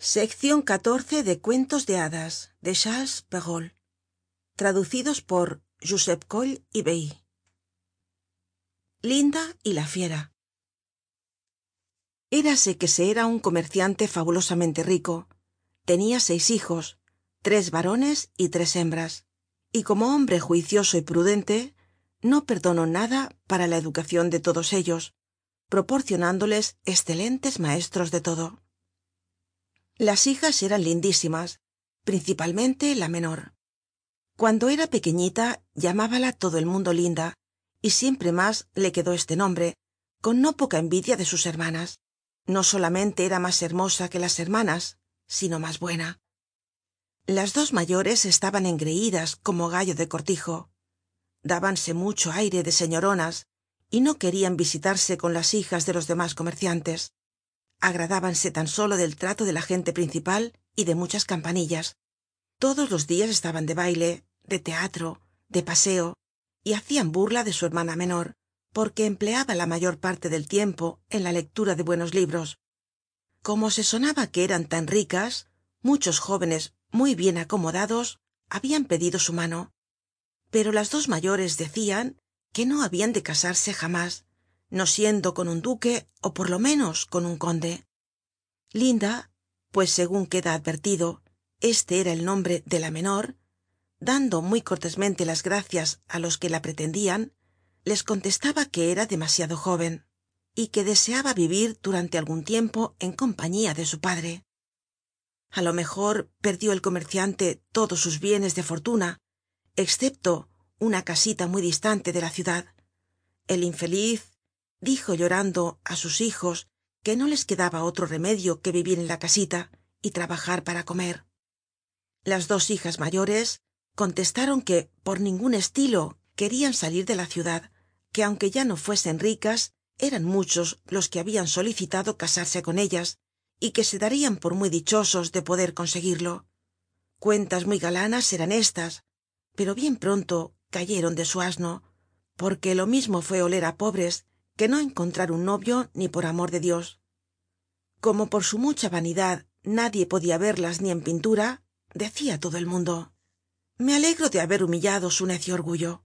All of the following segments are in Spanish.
de cuentos de hadas de charles perrault. Traducidos por josep coll y linda y la fiera. Érase que se era un comerciante fabulosamente rico. Tenia seis hijos tres varones y tres hembras. Y como hombre juicioso y prudente no perdonó nada para la educacion de todos ellos proporcionándoles escelentes maestros de todo las hijas eran lindísimas principalmente la menor. Cuando era pequeñita llamábala todo el mundo linda y siempre más le quedó este nombre con no poca envidia de sus hermanas. No solamente era más hermosa que las hermanas sino más buena. Las dos mayores estaban engreídas como gallo de cortijo. Dábanse mucho aire de señoronas y no querían visitarse con las hijas de los demás comerciantes agradábanse tan solo del trato de la gente principal y de muchas campanillas. Todos los días estaban de baile de teatro de paseo y hacían burla de su hermana menor porque empleaba la mayor parte del tiempo en la lectura de buenos libros. Como se sonaba que eran tan ricas muchos jóvenes muy bien acomodados habian pedido su mano. Pero las dos mayores decian que no habian de casarse jamás no siendo con un duque ó por lo menos con un conde. Linda pues segun queda advertido este era el nombre de la menor dando muy cortésmente las gracias á los que la pretendian les contestaba que era demasiado jóven y que deseaba vivir durante algun tiempo en compañía de su padre. A lo mejor perdió el comerciante todos sus bienes de fortuna excepto una casita muy distante de la ciudad. El infeliz dijo llorando á sus hijos que no les quedaba otro remedio que vivir en la casita y trabajar para comer. Las dos hijas mayores contestaron que por ningun estilo querían salir de la ciudad que aunque ya no fuesen ricas eran muchos los que habian solicitado casarse con ellas y que se darían por muy dichosos de poder conseguirlo. Cuentas muy galanas eran estas pero bien pronto cayeron de su asno porque lo mismo fue oler á pobres que no encontrar un novio ni por amor de dios. Como por su mucha vanidad nadie podia verlas ni en pintura decia todo el mundo me alegro de haber humillado su necio orgullo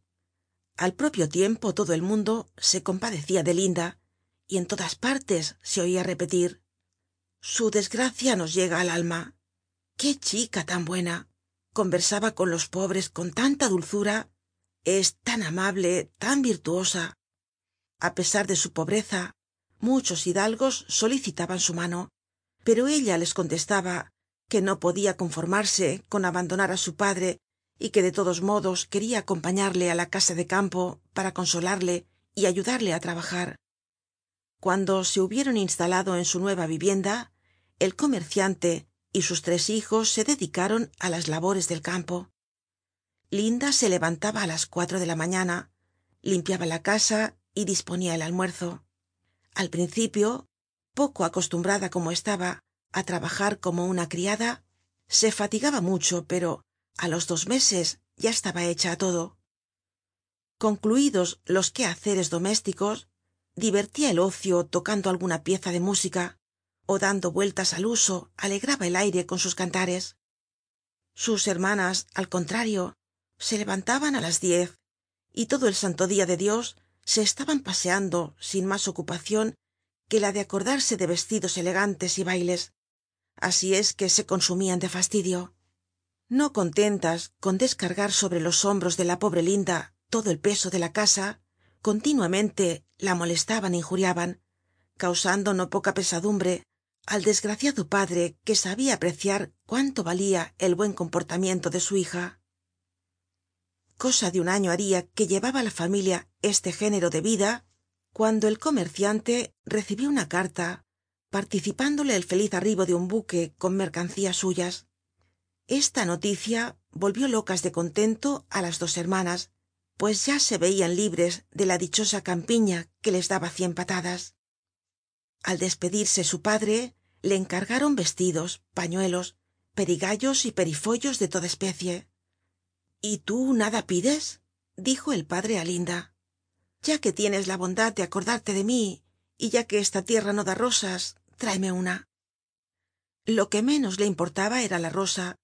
al propio tiempo todo el mundo se compadecia de linda y en todas partes se oia repetir su desgracia nos llega al alma. Qué chica tan buena. Conversaba con los pobres con tanta dulzura. Es tan amable tan virtuosa a pesar de su pobreza muchos hidalgos solicitaban su mano pero ella les contestaba que no podia conformarse con abandonar á su padre y que de todos modos queria acompañarle á la casa de campo para consolarle y ayudarle á trabajar. Cuando se hubieron instalado en su nueva vivienda el comerciante y sus tres hijos se dedicaron á las labores del campo. Linda se levantaba á las cuatro de la mañana limpiaba la casa y disponia el almuerzo. Al principio poco acostumbrada como estaba á trabajar como una criada se fatigaba mucho pero a los dos meses ya estaba hecha a todo. Concluidos los quehaceres domésticos divertia el ocio tocando alguna pieza de música ó dando vueltas al uso alegraba el aire con sus cantares. Sus hermanas al contrario se levantaban á las diez y todo el santo dia de dios se estaban paseando sin más ocupacion que la de acordarse de vestidos elegantes y bailes. Así es que se consumian de fastidio. No contentas con descargar sobre los hombros de la pobre linda todo el peso de la casa continuamente la molestaban e injuriaban causando no poca pesadumbre al desgraciado padre que sabia apreciar cuánto valia el buen comportamiento de su hija cosa de un año haria que llevaba la familia este género de vida cuando el comerciante recibió una carta participándole el feliz arribo de un buque con mercancías suyas. Esta noticia volvió locas de contento á las dos hermanas pues ya se veian libres de la dichosa campiña que les daba cien patadas. Al despedirse su padre le encargaron vestidos pañuelos perigallos y perifollos de toda especie y tú nada pides dijo el padre á linda. Ya que tienes la bondad de acordarte de mí y ya que esta tierra no da rosas tráeme una. Lo que menos le importaba era la rosa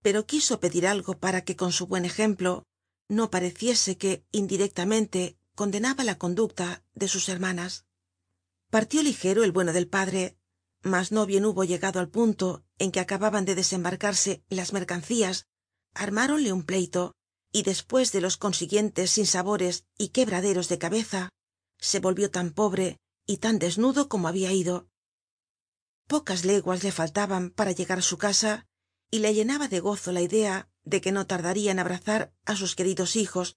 pero quiso pedir algo para que con su buen ejemplo no pareciese que indirectamente condenaba la conducta de sus hermanas. Partió ligero el bueno del padre mas no bien hubo llegado al punto en que acababan de desembarcarse las mercancías armáronle un pleito y después de los consiguientes sinsabores y quebraderos de cabeza se volvió tan pobre y tan desnudo como había ido. Pocas leguas le faltaban para llegar a su casa y le llenaba de gozo la idea de que no tardaría en abrazar a sus queridos hijos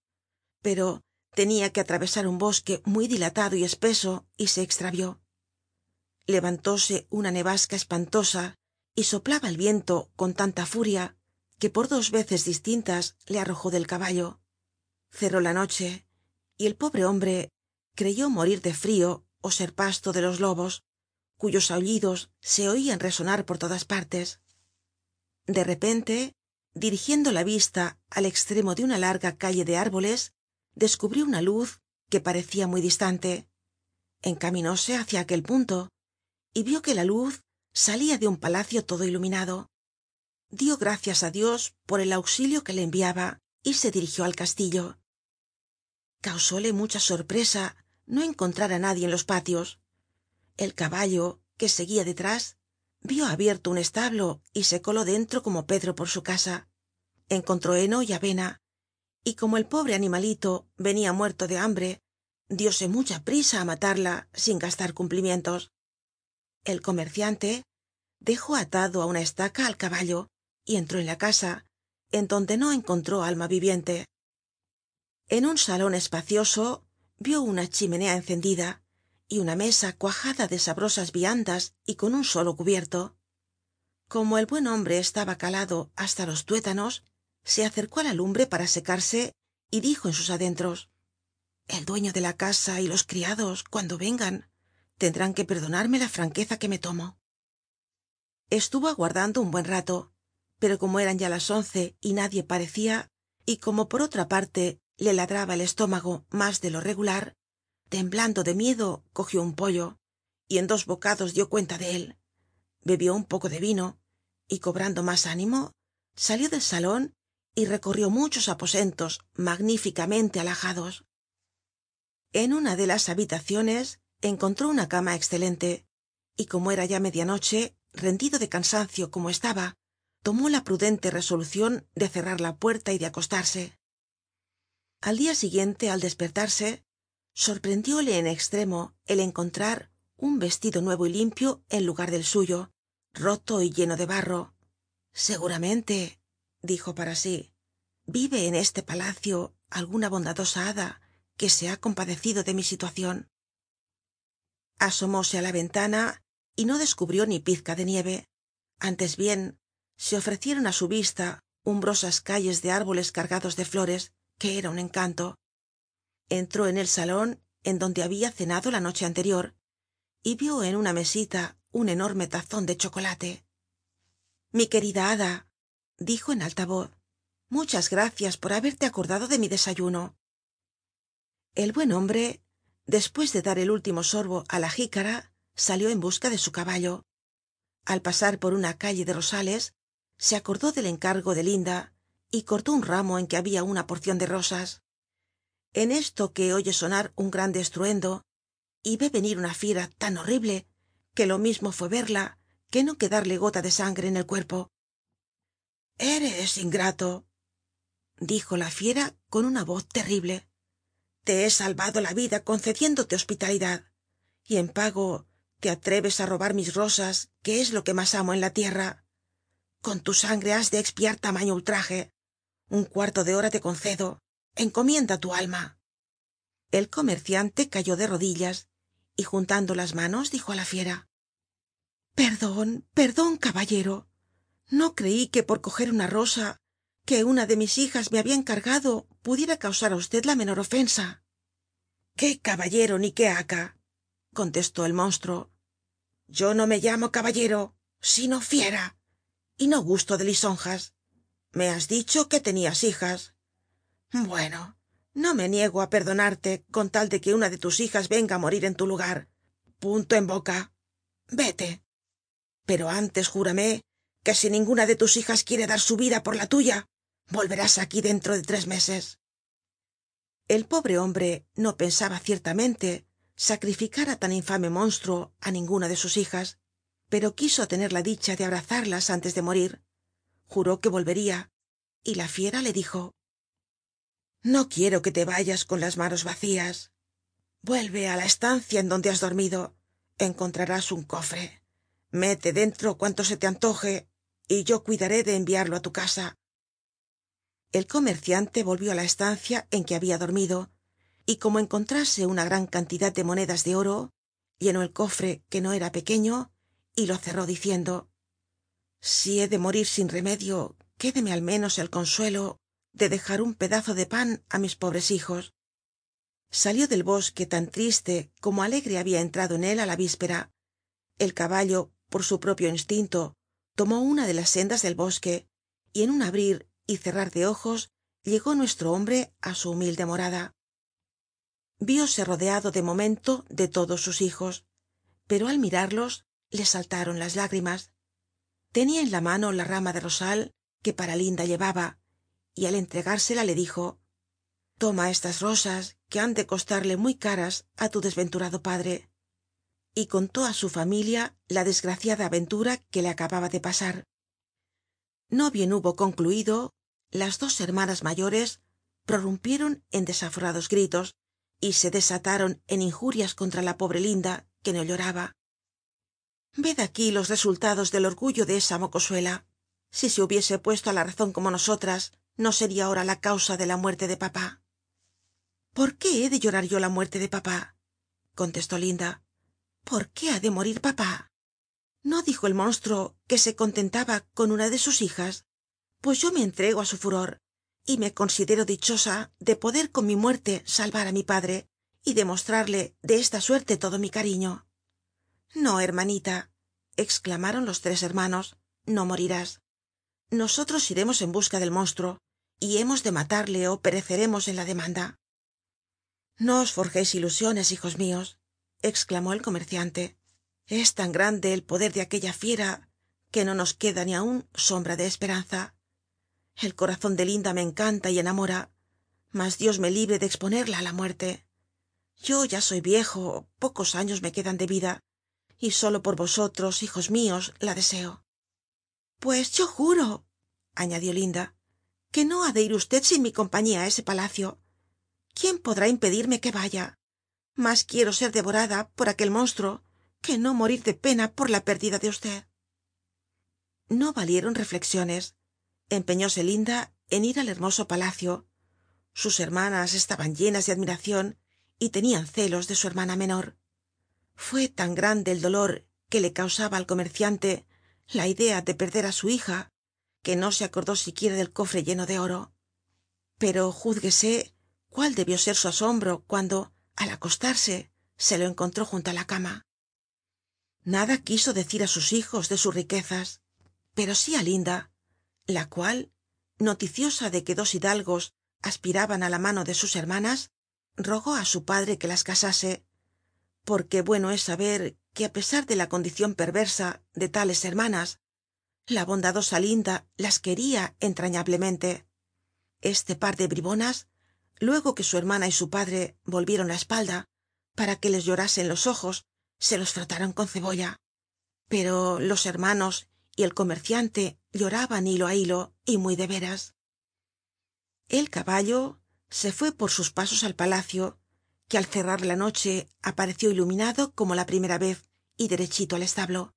pero tenía que atravesar un bosque muy dilatado y espeso y se extravió. Levantóse una nevasca espantosa y soplaba el viento con tanta furia que por dos veces distintas le arrojó del caballo. Cerró la noche y el pobre hombre creyó morir de frío ó ser pasto de los lobos cuyos aullidos se oían resonar por todas partes. De repente dirigiendo la vista al extremo de una larga calle de árboles descubrió una luz que parecía muy distante. Encaminóse hacia aquel punto y vio que la luz salía de un palacio todo iluminado dio gracias á dios por el auxilio que le enviaba y se dirigió al castillo. Causóle mucha sorpresa no encontrar á nadie en los patios. El caballo que seguía detrás vio abierto un establo y se coló dentro como pedro por su casa. Encontró heno y avena y como el pobre animalito venía muerto de hambre dióse mucha prisa á matarla sin gastar cumplimientos. El comerciante dejó atado á una estaca al caballo y entró en la casa en donde no encontró alma viviente. En un salon espacioso vio una chimenea encendida y una mesa cuajada de sabrosas viandas y con un solo cubierto. Como el buen hombre estaba calado hasta los tuétanos se acercó á la lumbre para secarse y dijo en sus adentros el dueño de la casa y los criados cuando vengan tendrán que perdonarme la franqueza que me tomo estuvo aguardando un buen rato pero como eran ya las once y nadie parecía y como por otra parte le ladraba el estómago más de lo regular temblando de miedo cogió un pollo y en dos bocados dio cuenta de él. Bebió un poco de vino y cobrando más ánimo salió del salón y recorrió muchos aposentos magníficamente alajados. En una de las habitaciones encontró una cama excelente y como era ya media noche rendido de cansancio como estaba tomó la prudente resolucion de cerrar la puerta y de acostarse. Al dia siguiente al despertarse sorprendióle en extremo el encontrar un vestido nuevo y limpio en lugar del suyo roto y lleno de barro. Seguramente dijo para sí vive en este palacio alguna bondadosa hada que se ha compadecido de mi situacion asomóse á la ventana y no descubrió ni pizca de nieve. Antes bien se ofrecieron á su vista umbrosas calles de árboles cargados de flores que era un encanto. Entró en el salon en donde había cenado la noche anterior y vio en una mesita un enorme tazon de chocolate. Mi querida hada dijo en alta voz muchas gracias por haberte acordado de mi desayuno el buen hombre después de dar el último sorbo á la jícara salió en busca de su caballo. Al pasar por una calle de rosales se acordó del encargo de linda y cortó un ramo en que había una porcion de rosas. En esto que oye sonar un grande estruendo y ve venir una fiera tan horrible que lo mismo fue verla que no quedarle gota de sangre en el cuerpo. Eres ingrato dijo la fiera con una voz terrible. Te he salvado la vida concediéndote hospitalidad y en pago te atreves á robar mis rosas que es lo que más amo en la tierra con tu sangre has de expiar tamaño ultraje. Un cuarto de hora te concedo. Encomienda tu alma. El comerciante cayó de rodillas y juntando las manos dijo á la fiera perdon perdon caballero. No creí que por coger una rosa que una de mis hijas me había encargado pudiera causar á usted la menor ofensa qué caballero ni qué haca contestó el monstruo. Yo no me llamo caballero sino fiera y no gusto de lisonjas. Me has dicho que tenías hijas. Bueno no me niego á perdonarte con tal de que una de tus hijas venga á morir en tu lugar. Punto en boca. Vete. Pero antes júrame que si ninguna de tus hijas quiere dar su vida por la tuya volverás aquí dentro de tres meses. El pobre hombre no pensaba ciertamente sacrificar á tan infame monstruo á ninguna de sus hijas pero quiso tener la dicha de abrazarlas antes de morir. Juró que volvería y la fiera le dijo no quiero que te vayas con las manos vacías. Vuelve á la estancia en donde has dormido. Encontrarás un cofre. Mete dentro cuanto se te antoje y yo cuidaré de enviarlo á tu casa el comerciante volvió á la estancia en que había dormido y como encontrase una gran cantidad de monedas de oro llenó el cofre que no era pequeño y lo cerró diciendo si he de morir sin remedio quédeme al menos el consuelo de dejar un pedazo de pan á mis pobres hijos salió del bosque tan triste como alegre había entrado en él á la víspera. El caballo por su propio instinto tomó una de las sendas del bosque y en un abrir y cerrar de ojos llegó nuestro hombre á su humilde morada. Vióse rodeado de momento de todos sus hijos pero al mirarlos le saltaron las lágrimas. Tenia en la mano la rama de rosal que para linda llevaba y al entregársela le dijo toma estas rosas que han de costarle muy caras á tu desventurado padre y contó á su familia la desgraciada aventura que le acababa de pasar. No bien hubo concluido las dos hermanas mayores prorrumpieron en desaforados gritos y se desataron en injurias contra la pobre linda que no lloraba ved aquí los resultados del orgullo de esa mocosuela. Si se hubiese puesto á la razón como nosotras no sería ahora la causa de la muerte de papá. Por qué he de llorar yo la muerte de papá contestó linda. Por qué ha de morir papá no dijo el monstruo que se contentaba con una de sus hijas pues yo me entrego á su furor y me considero dichosa de poder con mi muerte salvar á mi padre y demostrarle de esta suerte todo mi cariño no hermanita exclamaron los tres hermanos no morirás. Nosotros iremos en busca del monstruo y hemos de matarle ó pereceremos en la demanda. No os forjeis ilusiones hijos mios exclamó el comerciante. Es tan grande el poder de aquella fiera que no nos queda ni aun sombra de esperanza. El corazon de linda me encanta y enamora mas dios me libre de exponerla á la muerte. Yo ya soy viejo pocos años me quedan de vida y solo por vosotros hijos mios la deseo. Pues yo juro añadió linda que no ha de ir usted sin mi compañía á ese palacio. Quién podrá impedirme que vaya mas quiero ser devorada por aquel monstruo que no morir de pena por la pérdida de usted. No valieron reflexiones. Empeñóse linda en ir al hermoso palacio. Sus hermanas estaban llenas de admiracion y tenían celos de su hermana menor fue tan grande el dolor que le causaba al comerciante la idea de perder á su hija que no se acordó siquiera del cofre lleno de oro. Pero júzguese cuál debió ser su asombro cuando al acostarse se lo encontró junto á la cama. Nada quiso decir á sus hijos de sus riquezas pero sí á linda la cual noticiosa de que dos hidalgos aspiraban á la mano de sus hermanas rogó á su padre que las casase porque bueno es saber que á pesar de la condicion perversa de tales hermanas la bondadosa linda las quería entrañablemente. Este par de bribonas luego que su hermana y su padre volvieron la espalda para que les llorasen los ojos se los frotaron con cebolla. Pero los hermanos y el comerciante lloraban hilo á hilo y muy de veras. El caballo se fue por sus pasos al palacio que al cerrar la noche apareció iluminado como la primera vez y derechito al establo.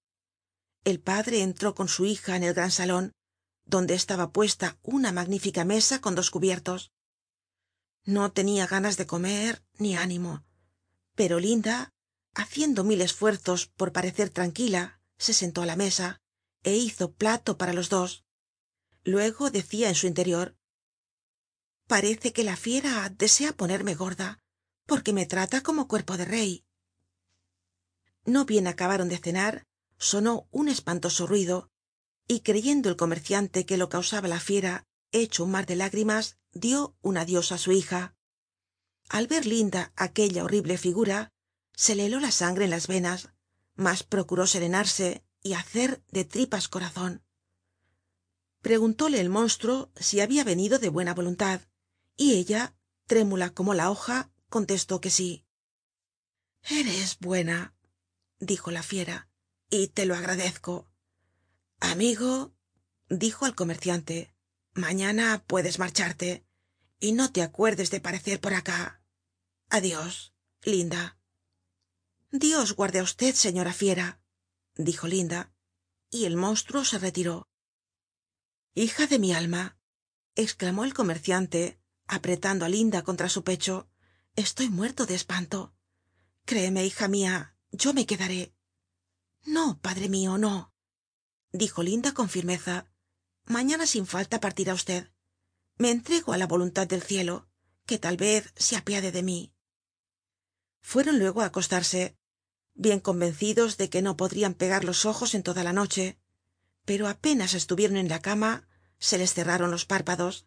El padre entró con su hija en el gran salon donde estaba puesta una magnífica mesa con dos cubiertos. No tenia ganas de comer ni ánimo pero linda haciendo mil esfuerzos por parecer tranquila se sentó á la mesa é hizo plato para los dos. Luego decia en su interior parece que la fiera desea ponerme gorda porque me trata como cuerpo de rey. No bien acabaron de cenar sonó un espantoso ruido y creyendo el comerciante que lo causaba la fiera hecho un mar de lágrimas dio un adios á su hija. Al ver linda aquella horrible figura se le heló la sangre en las venas mas procuró serenarse y hacer de tripas corazon preguntóle el monstruo si habia venido de buena voluntad y ella trémula como la hoja contestó que sí. Eres buena dijo la fiera y te lo agradezco amigo dijo al comerciante mañana puedes marcharte y no te acuerdes de parecer por acá adios linda dios guarde á usted señora fiera dijo linda y el monstruo se retiró. Hija de mi alma exclamó el comerciante apretando á linda contra su pecho estoy muerto de espanto. Créeme hija mia yo me quedaré. No padre mio no dijo linda con firmeza. Mañana sin falta partirá usted. Me entrego á la voluntad del cielo que tal vez se apiade de mí. Fueron luego á acostarse bien convencidos de que no podrían pegar los ojos en toda la noche pero apenas estuvieron en la cama se les cerraron los párpados.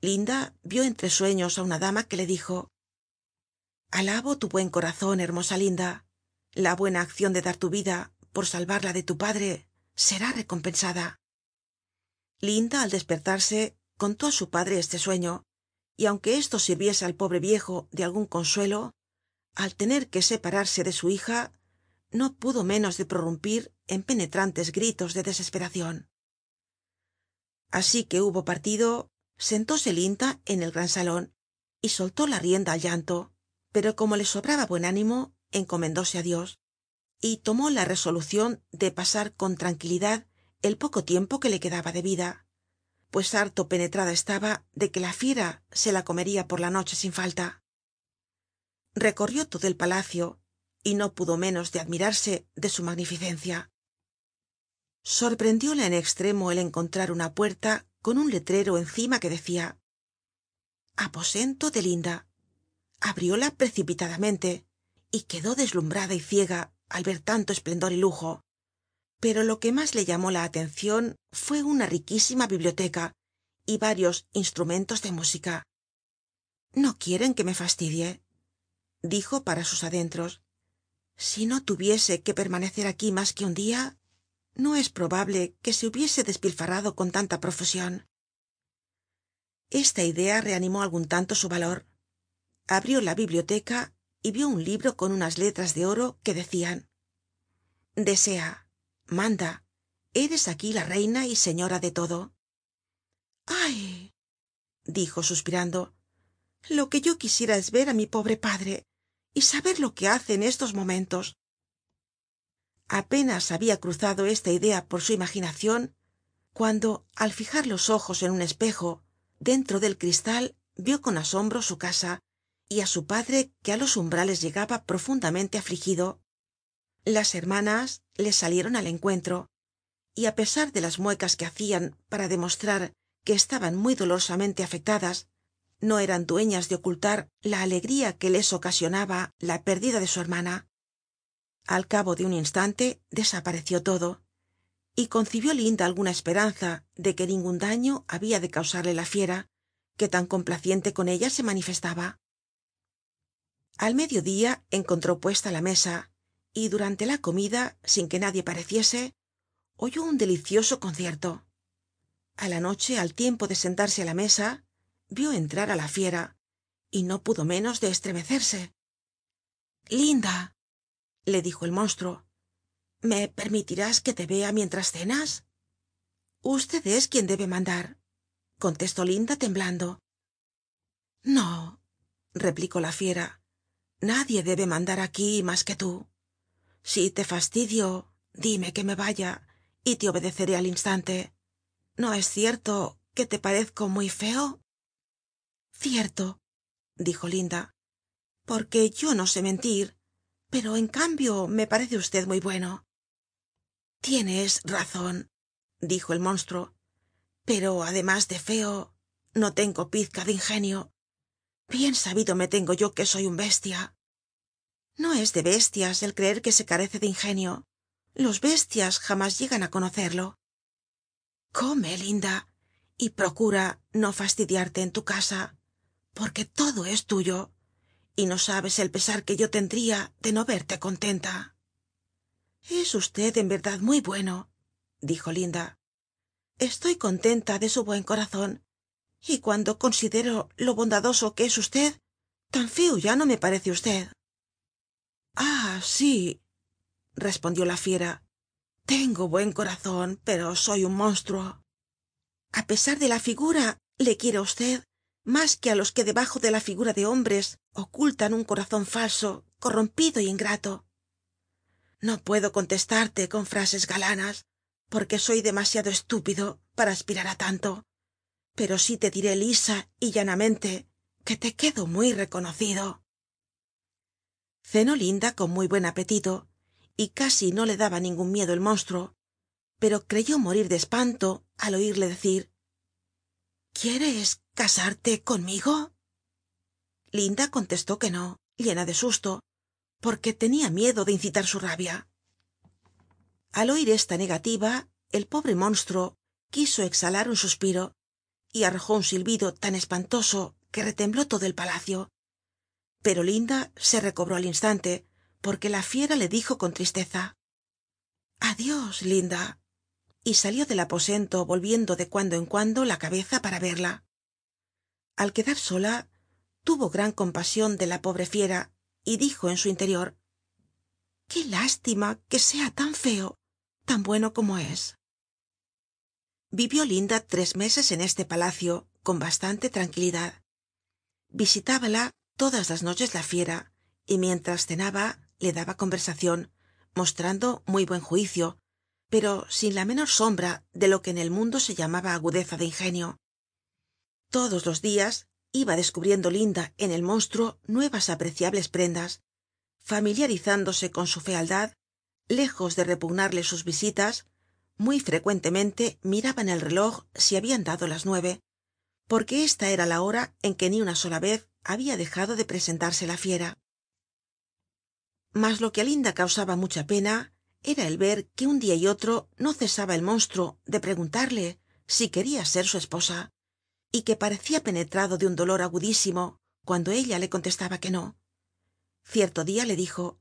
Linda vio entre sueños á una dama que le dijo alabo tu buen corazon hermosa linda. La buena accion de dar tu vida por salvarla de tu padre será recompensada. Linda al despertarse contó á su padre este sueño y aunque esto sirviese al pobre viejo de algun consuelo al tener que separarse de su hija no pudo menos de prorrumpir en penetrantes gritos de desesperacion así que hubo partido sentóse linda en el gran salon y soltó la rienda al llanto pero como le sobraba buen ánimo encomendóse á dios y tomó la resolucion de pasar con tranquilidad el poco tiempo que le quedaba de vida pues harto penetrada estaba de que la fiera se la comería por la noche sin falta. Recorrió todo el palacio y no pudo menos de admirarse de su magnificencia. Sorprendióla en extremo el encontrar una puerta con un letrero encima que decia aposento de linda abrióla precipitadamente y quedó deslumbrada y ciega al ver tanto esplendor y lujo. Pero lo que más le llamó la atencion fue una riquísima biblioteca y varios instrumentos de música. No quieren que me fastidie dijo para sus adentros. Si no tuviese que permanecer aquí mas que un dia no es probable que se hubiese despilfarrado con tanta profusion esta idea reanimó algun tanto su valor abrió la biblioteca y vio un libro con unas letras de oro que decian desea manda eres aquí la reina y señora de todo ay dijo suspirando lo que yo quisiera es ver á mi pobre padre y saber lo que hace en estos momentos apenas habia cruzado esta idea por su imaginacion cuando al fijar los ojos en un espejo dentro del cristal vio con asombro su casa y á su padre que á los umbrales llegaba profundamente afligido. Las hermanas le salieron al encuentro y á pesar de las muecas que hacian para demostrar que estaban muy dolorosamente afectadas no eran dueñas de ocultar la alegría que les ocasionaba la pérdida de su hermana. Al cabo de un instante desapareció todo y concibió linda alguna esperanza de que ningun daño habia de causarle la fiera que tan complaciente con ella se manifestaba al mediodía encontró puesta la mesa y durante la comida sin que nadie pareciese oyó un delicioso concierto. A la noche al tiempo de sentarse á la mesa vio entrar á la fiera y no pudo menos de estremecerse. Linda le dijo el monstruo me permitirás que te vea mientras cenas usted es quien debe mandar contestó linda temblando. No replicó la fiera nadie debe mandar aquí mas que tú. Si te fastidio dime que me vaya y te obedeceré al instante. No es cierto que te parezco muy feo cierto dijo linda porque yo no sé mentir pero en cambio me parece usted muy bueno. Tienes razon dijo el monstruo pero además de feo no tengo pizca de ingenio bien sabido me tengo yo que soy un bestia. No es de bestias el creer que se carece de ingenio. Los bestias jamás llegan á conocerlo. Come linda y procura no fastidiarte en tu casa porque todo es tuyo y no sabes el pesar que yo tendría de no verte contenta. Es usted en verdad muy bueno dijo linda. Estoy contenta de su buen corazón y cuando considero lo bondadoso que es usted tan feo ya no me parece usted. Ah sí respondió la fiera. Tengo buen corazón pero soy un monstruo. A pesar de la figura le quiero a usted más que a los que debajo de la figura de hombres ocultan un corazón falso corrompido y ingrato. No puedo contestarte con frases galanas porque soy demasiado estúpido para aspirar a tanto pero sí te diré lisa y llanamente que te quedo muy reconocido. Cenó linda con muy buen apetito y casi no le daba ningún miedo el monstruo pero creyó morir de espanto al oirle decir quieres casarte conmigo linda contestó que no llena de susto porque tenía miedo de incitar su rabia. Al oir esta negativa el pobre monstruo quiso exhalar un suspiro y arrojó un silbido tan espantoso que retembló todo el palacio. Pero linda se recobró al instante porque la fiera le dijo con tristeza adiós linda y salió del aposento volviendo de cuando en cuando la cabeza para verla. Al quedar sola tuvo gran compasion de la pobre fiera y dijo en su interior qué lástima que sea tan feo tan bueno como es vivió linda tres meses en este palacio con bastante tranquilidad. Visitábala todas las noches la fiera y mientras cenaba le daba conversacion mostrando muy buen juicio pero sin la menor sombra de lo que en el mundo se llamaba agudeza de ingenio. Todos los días iba descubriendo linda en el monstruo nuevas apreciables prendas familiarizándose con su fealdad lejos de repugnarle sus visitas muy frecuentemente miraba en el reloj si habian dado las nueve porque esta era la hora en que ni una sola vez habia dejado de presentarse la fiera. Mas lo que a linda causaba mucha pena era el ver que un dia y otro no cesaba el monstruo de preguntarle si queria ser su esposa y que parecia penetrado de un dolor agudísimo cuando ella le contestaba que no. Cierto dia le dijo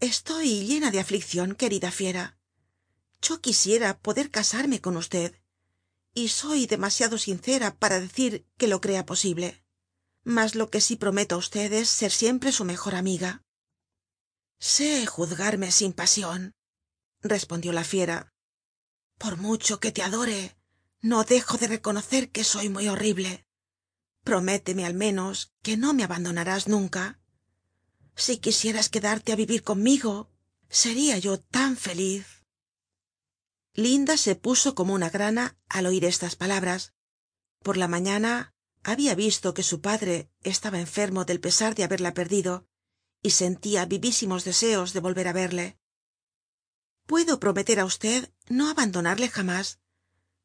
estoy llena de afliccion querida fiera yo quisiera poder casarme con usted. Y soy demasiado sincera para decir que lo crea posible. Mas lo que sí prometo á usted es ser siempre su mejor amiga. Sé juzgarme sin pasion respondió la fiera. Por mucho que te adore no dejo de reconocer que soy muy horrible. Prométeme al menos que no me abandonarás nunca. Si quisieras quedarte á vivir conmigo seria yo tan feliz linda se puso como una grana al oir estas palabras. Por la mañana habia visto que su padre estaba enfermo del pesar de haberla perdido y sentia vivísimos deseos de volver á verle. Puedo prometer á no abandonarle jamás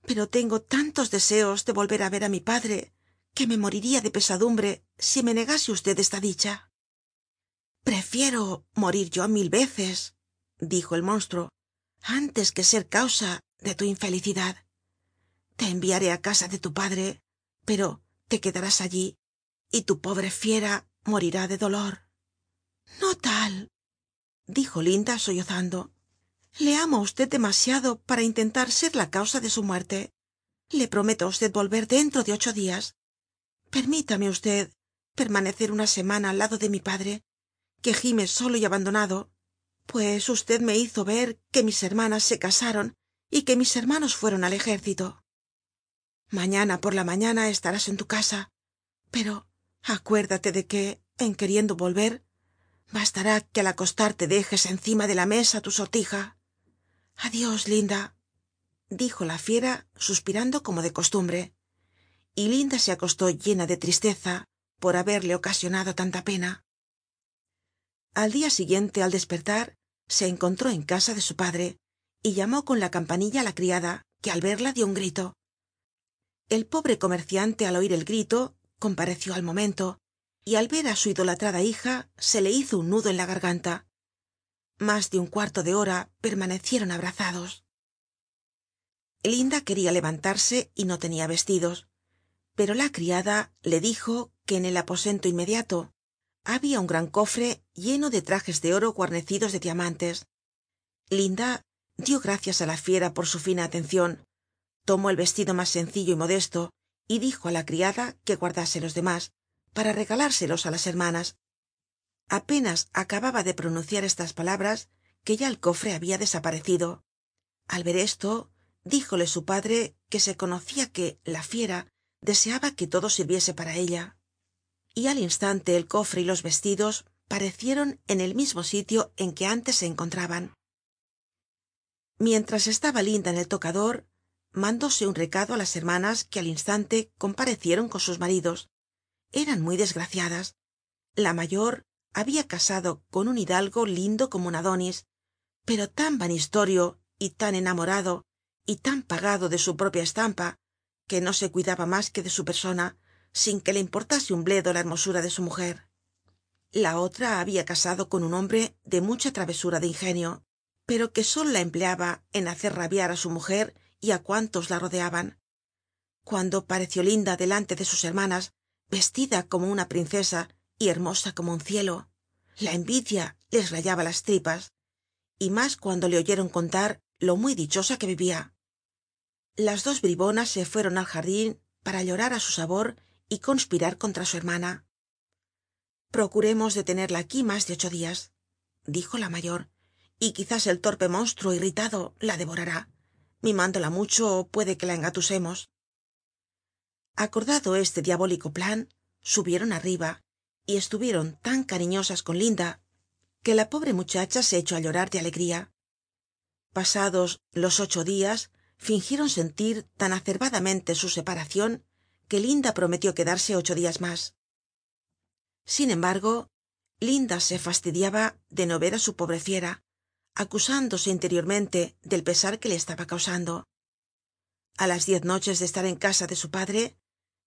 pero tengo tantos deseos de volver á ver á mi padre que me moriria de pesadumbre si me negase esta dicha. Prefiero morir yo mil veces dijo el monstruo antes que ser causa de tu infelicidad. Te enviaré á casa de tu padre pero te quedarás allí y tu pobre fiera morirá de dolor. No tal dijo linda sollozando. Le amo á usted demasiado para intentar ser la causa de su muerte. Le prometo á usted volver dentro de ocho dias permítame permanecer una semana al lado de mi padre que gime solo y abandonado pues usted me hizo ver que mis hermanas se casaron y que mis hermanos fueron al ejército. Mañana por la mañana estarás en tu casa pero acuérdate de que en queriendo volver bastará que al acostarte dejes encima de la mesa tu sortija. Adiós linda dijo la fiera suspirando como de costumbre. Y linda se acostó llena de tristeza por haberle ocasionado tanta pena. Al dia siguiente al despertar se encontró en casa de su padre y llamó con la campanilla á la criada que al verla dio un grito. El pobre comerciante al oir el grito compareció al momento y al ver á su idolatrada hija se le hizo un nudo en la garganta. Mas de un cuarto de hora permanecieron abrazados. Linda quería levantarse y no tenia vestidos pero la criada le dijo que en el aposento inmediato habia un gran cofre lleno de trajes de oro guarnecidos de diamantes. Linda dio gracias á la fiera por su fina atencion tomó el vestido mas sencillo y modesto y dijo á la criada que guardase los demás para regalárselos á las hermanas. Apenas acababa de pronunciar estas palabras que ya el cofre habia desaparecido. Al ver esto díjole su padre que se conocia que la fiera deseaba que todo sirviese para ella y al instante el cofre y los vestidos parecieron en el mismo sitio en que antes se encontraban. Mientras estaba linda en el tocador mandóse un recado á las hermanas que al instante comparecieron con sus maridos. Eran muy desgraciadas. La mayor habia casado con un hidalgo lindo como un adonis pero tan vanistorio y tan enamorado y tan pagado de su propia estampa que no se cuidaba mas que de su persona sin que le importase un bledo la hermosura de su mujer. La otra habia casado con un hombre de mucha travesura de ingenio pero que solo la empleaba en hacer rabiar á su mujer y á cuantos la rodeaban. Cuando pareció linda delante de sus hermanas vestida como una princesa y hermosa como un cielo la envidia les rayaba las tripas y más cuando le oyeron contar lo muy dichosa que vivia las dos bribonas se fueron al jardin para llorar á su sabor y conspirar contra su hermana. Procuremos detenerla aquí mas de ocho dias dijo la mayor y quizás el torpe monstruo irritado la devorará. Mimándola mucho puede que la engatusemos. Acordado este diabólico plan subieron arriba y estuvieron tan cariñosas con linda que la pobre muchacha se echó á llorar de alegría. Pasados los ocho dias fingieron sentir tan acerbadamente su separacion que linda prometió quedarse ocho dias mas sin embargo linda se fastidiaba de no ver á su pobre fiera acusándose interiormente del pesar que le estaba causando. A las diez noches de estar en casa de su padre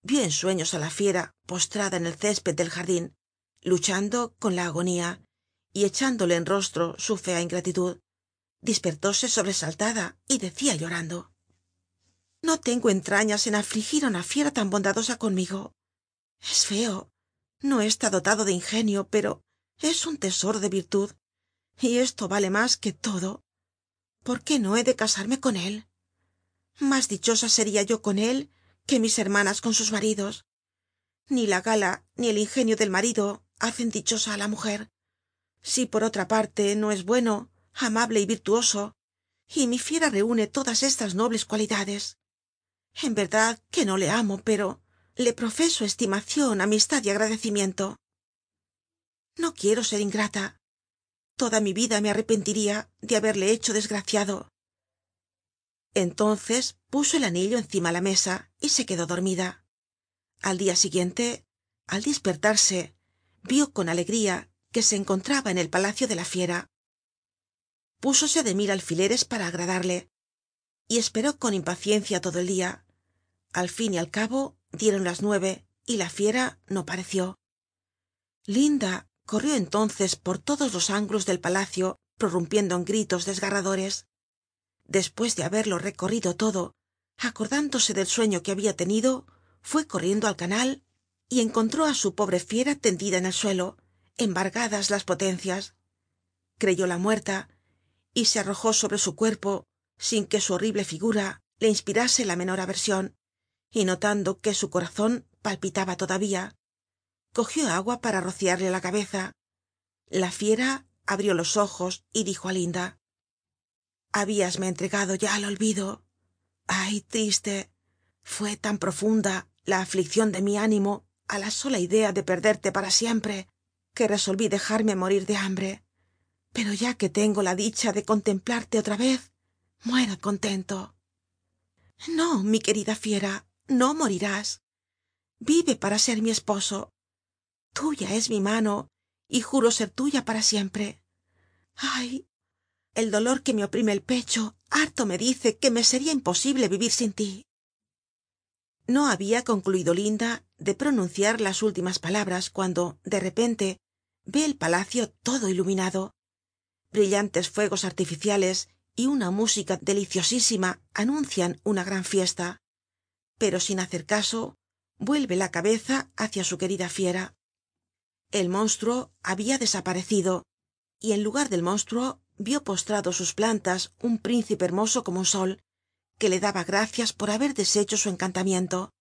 vio en sueños á la fiera postrada en el césped del jardin luchando con la agonía y echándole en rostro su fea ingratitud. Despertóse sobresaltada y decia llorando no tengo entrañas en afligir á una fiera tan bondadosa conmigo. Es feo. No está dotado de ingenio pero es un tesoro de virtud. Y esto vale más que todo. Por qué no he de casarme con él más dichosa seria yo con él que mis hermanas con sus maridos. Ni la gala ni el ingenio del marido hacen dichosa á la mujer. Si por otra parte no es bueno amable y virtuoso y mi fiera reúne todas estas nobles cualidades en verdad que no le amo pero le profeso estimacion amistad y agradecimiento. No quiero ser ingrata. Toda mi vida me arrepentiría de haberle hecho desgraciado. Entonces puso el anillo encima la mesa y se quedó dormida. Al dia siguiente al despertarse vio con alegría que se encontraba en el palacio de la fiera. Púsose de mil alfileres para agradarle y esperó con impaciencia todo el dia al fin y al cabo dieron las nueve y la fiera no pareció. Linda corrió entonces por todos los ángulos del palacio prorrumpiendo en gritos desgarradores. Despues de haberlo recorrido todo acordándose del sueño que habia tenido fue corriendo al canal y encontró á su pobre fiera tendida en el suelo embargadas las potencias. Creyóla muerta y se arrojó sobre su cuerpo sin que su horrible figura le inspirase la menor aversion y notando que su corazon palpitaba todavía cogió agua para rociarle la cabeza. La fiera abrió los ojos y dijo á linda habíasme entregado ya al olvido. Ay triste. Fue tan profunda la afliccion de mi ánimo á la sola idea de perderte para siempre que resolví dejarme morir de hambre. Pero ya que tengo la dicha de contemplarte otra vez muero contento. No mi querida fiera no morirás. Vive para ser mi esposo. Tuya es mi mano y juro ser tuya para siempre. Ay el dolor que me oprime el pecho harto me dice que me seria imposible vivir sin ti. No habia concluido linda de pronunciar las últimas palabras cuando de repente ve el palacio todo iluminado. Brillantes fuegos artificiales y una música deliciosísima anuncian una gran fiesta. Pero sin hacer caso vuelve la cabeza hacia su querida fiera. El monstruo habia desaparecido y en lugar del monstruo vio postrado sus plantas un príncipe hermoso como un sol que le daba gracias por haber deshecho su encantamiento.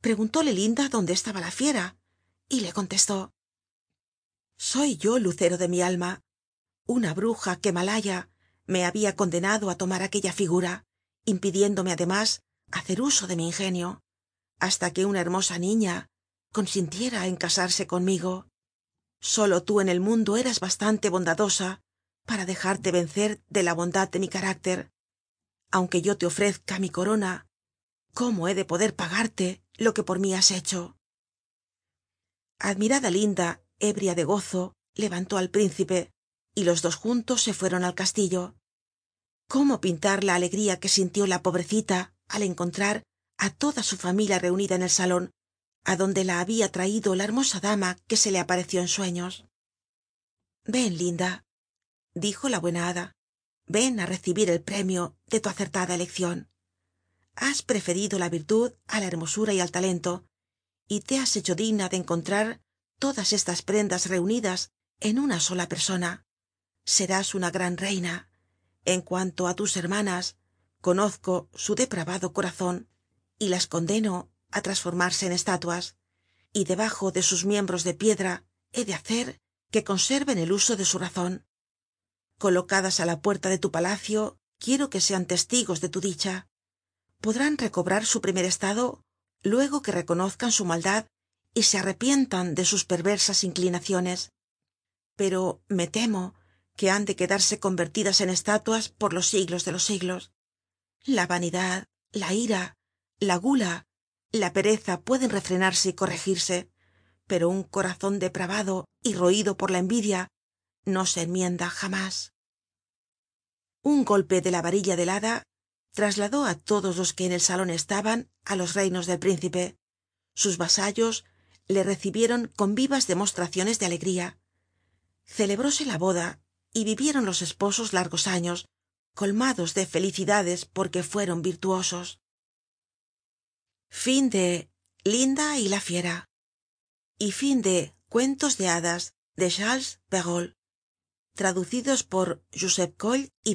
Preguntóle linda dónde estaba la fiera y le contestó soy yo lucero de mi alma una bruja que malaya me había condenado a tomar aquella figura impidiéndome además hacer uso de mi ingenio hasta que una hermosa niña consintiera en casarse conmigo. Solo tú en el mundo eras bastante bondadosa para dejarte vencer de la bondad de mi carácter. Aunque yo te ofrezca mi corona cómo he de poder pagarte lo que por mí has hecho admirada linda ébria de gozo levantó al príncipe y los dos juntos se fueron al castillo. Cómo pintar la alegría que sintió la pobrecita al encontrar á toda su familia reunida en el salon adonde la había traído la hermosa dama que se le apareció en sueños. Ven linda dijo la buena hada ven á recibir el premio de tu acertada eleccion has preferido la virtud á la hermosura y al talento y te has hecho digna de encontrar todas estas prendas reunidas en una sola persona serás una gran reina. En cuanto á tus hermanas conozco su depravado corazon y las condeno á transformarse en estatuas. Y debajo de sus miembros de piedra he de hacer que conserven el uso de su razon colocadas á la puerta de tu palacio quiero que sean testigos de tu dicha. Podrán recobrar su primer estado luego que reconozcan su maldad y se arrepientan de sus perversas inclinaciones. Pero me temo que han de quedarse convertidas en estatuas por los siglos de los siglos. La vanidad la ira la gula la pereza pueden refrenarse y corregirse pero un corazon depravado y roido por la envidia no se enmienda jamás. Un golpe de la varilla del hada trasladó á todos los que en el salon estaban á los reinos del príncipe. Sus vasallos le recibieron con vivas demostraciones de alegría. Celebróse la boda y vivieron los esposos largos años colmados de felicidades porque fueron virtuosos. Linda y la fiera. Y fin de cuentos de hadas de charles perrault traducidos por josep coll y